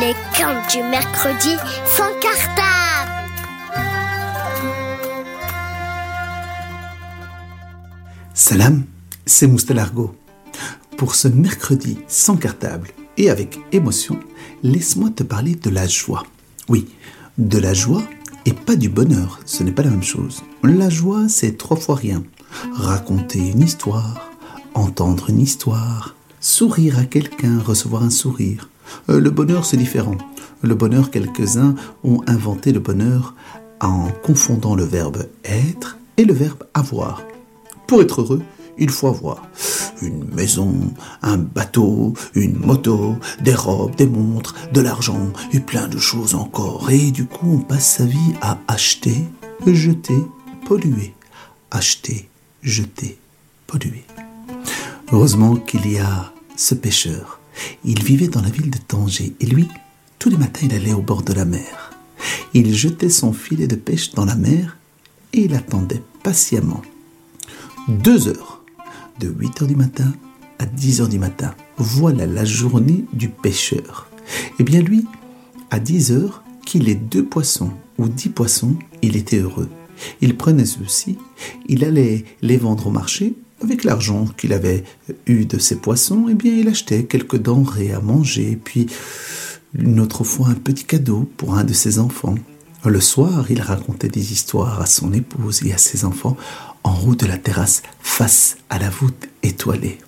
Les contes du mercredi sans cartable. Salam, c'est Moustalargo. Pour ce mercredi sans cartable et avec émotion, laisse-moi te parler de la joie. Oui, de la joie et pas du bonheur, ce n'est pas la même chose. La joie, c'est trois fois rien. Raconter une histoire, entendre une histoire, sourire à quelqu'un, recevoir un sourire. Euh, le bonheur, c'est différent. Le bonheur, quelques-uns ont inventé le bonheur en confondant le verbe être et le verbe avoir. Pour être heureux, il faut avoir une maison, un bateau, une moto, des robes, des montres, de l'argent et plein de choses encore. Et du coup, on passe sa vie à acheter, jeter, polluer. Acheter, jeter, polluer. Heureusement qu'il y a ce pêcheur. Il vivait dans la ville de Tanger et lui, tous les matins, il allait au bord de la mer. Il jetait son filet de pêche dans la mer et il attendait patiemment. Deux heures, de 8 heures du matin à 10 heures du matin. Voilà la journée du pêcheur. Eh bien lui, à 10 heures, qu'il ait deux poissons ou dix poissons, il était heureux. Il prenait ceux-ci, il allait les vendre au marché avec l'argent qu'il avait eu de ses poissons, eh bien, il achetait quelques denrées à manger, puis une autre fois un petit cadeau pour un de ses enfants. Le soir, il racontait des histoires à son épouse et à ses enfants en haut de la terrasse face à la voûte étoilée.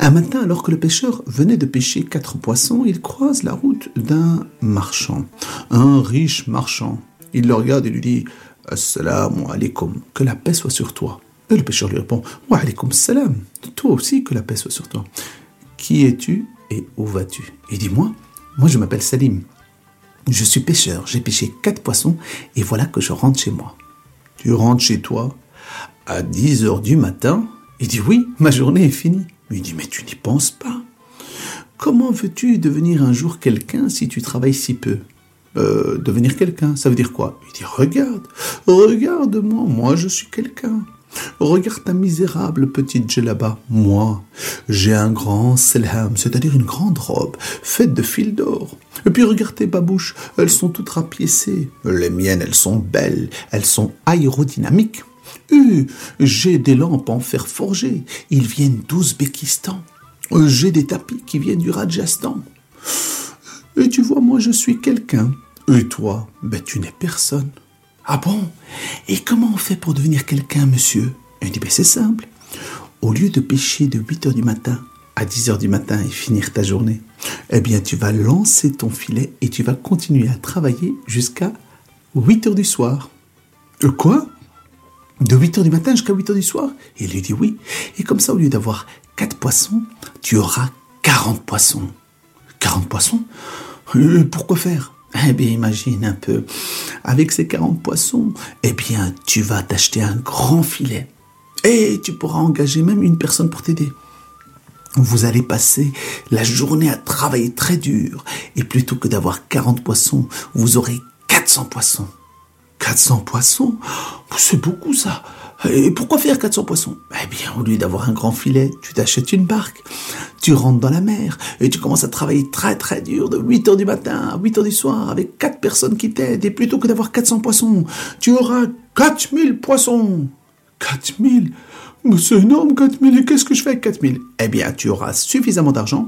Un matin, alors que le pêcheur venait de pêcher quatre poissons, il croise la route d'un marchand, un riche marchand. Il le regarde et lui dit Assalamu alaikum, que la paix soit sur toi. Et le pêcheur lui répond Wa alaikum salam, toi aussi que la paix soit sur toi. Qui es-tu et où vas-tu? Il dit Moi, moi je m'appelle Salim. Je suis pêcheur, j'ai pêché quatre poissons et voilà que je rentre chez moi. Tu rentres chez toi à 10 heures du matin? Il dit Oui, ma journée est finie. Il dit Mais tu n'y penses pas. Comment veux-tu devenir un jour quelqu'un si tu travailles si peu? Euh, Devenir quelqu'un, ça veut dire quoi? Il dit Regarde, regarde-moi, moi je suis quelqu'un. Regarde ta misérable petite djellaba. Moi, j'ai un grand selham, c'est-à-dire une grande robe, faite de fil d'or. Et puis regarde tes babouches, elles sont toutes rapiécées. Les miennes, elles sont belles, elles sont aérodynamiques. Euh, j'ai des lampes en fer forgé, ils viennent d'Ouzbékistan. J'ai des tapis qui viennent du Rajasthan. Et tu vois, moi je suis quelqu'un. Et toi, ben tu n'es personne. Ah bon? Et comment on fait pour devenir quelqu'un, monsieur? Il dit, ben c'est simple. Au lieu de pêcher de 8 heures du matin à 10 heures du matin et finir ta journée, eh bien tu vas lancer ton filet et tu vas continuer à travailler jusqu'à 8 heures du soir. Euh, quoi? De 8 heures du matin jusqu'à 8 heures du soir? Il lui dit oui. Et comme ça, au lieu d'avoir 4 poissons, tu auras 40 poissons. 40 poissons? Euh, Pourquoi faire? Eh bien, imagine un peu, avec ces 40 poissons, eh bien, tu vas t'acheter un grand filet. Et tu pourras engager même une personne pour t'aider. Vous allez passer la journée à travailler très dur. Et plutôt que d'avoir 40 poissons, vous aurez 400 poissons. 400 poissons? C'est beaucoup ça. Et pourquoi faire 400 poissons? Eh bien, au lieu d'avoir un grand filet, tu t'achètes une barque, tu rentres dans la mer et tu commences à travailler très très dur de 8 heures du matin à 8 heures du soir avec 4 personnes qui t'aident. Et plutôt que d'avoir 400 poissons, tu auras 4000 poissons. 4000 Mais c'est énorme 4000 et qu'est-ce que je fais avec 4000 Eh bien, tu auras suffisamment d'argent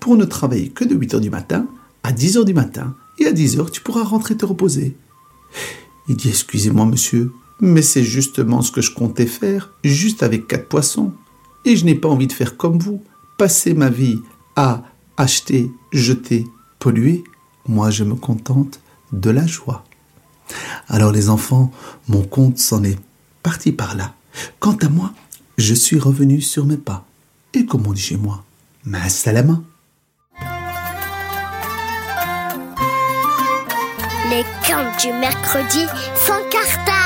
pour ne travailler que de 8 heures du matin à 10 heures du matin. Et à 10 heures, tu pourras rentrer te reposer. Il dit Excusez-moi, monsieur, mais c'est justement ce que je comptais faire, juste avec quatre poissons. Et je n'ai pas envie de faire comme vous, passer ma vie à acheter, jeter, polluer. Moi, je me contente de la joie. Alors les enfants, mon compte s'en est parti par là. Quant à moi, je suis revenu sur mes pas. Et comme on dit chez moi, ma salama. Les contes du mercredi sans cartable.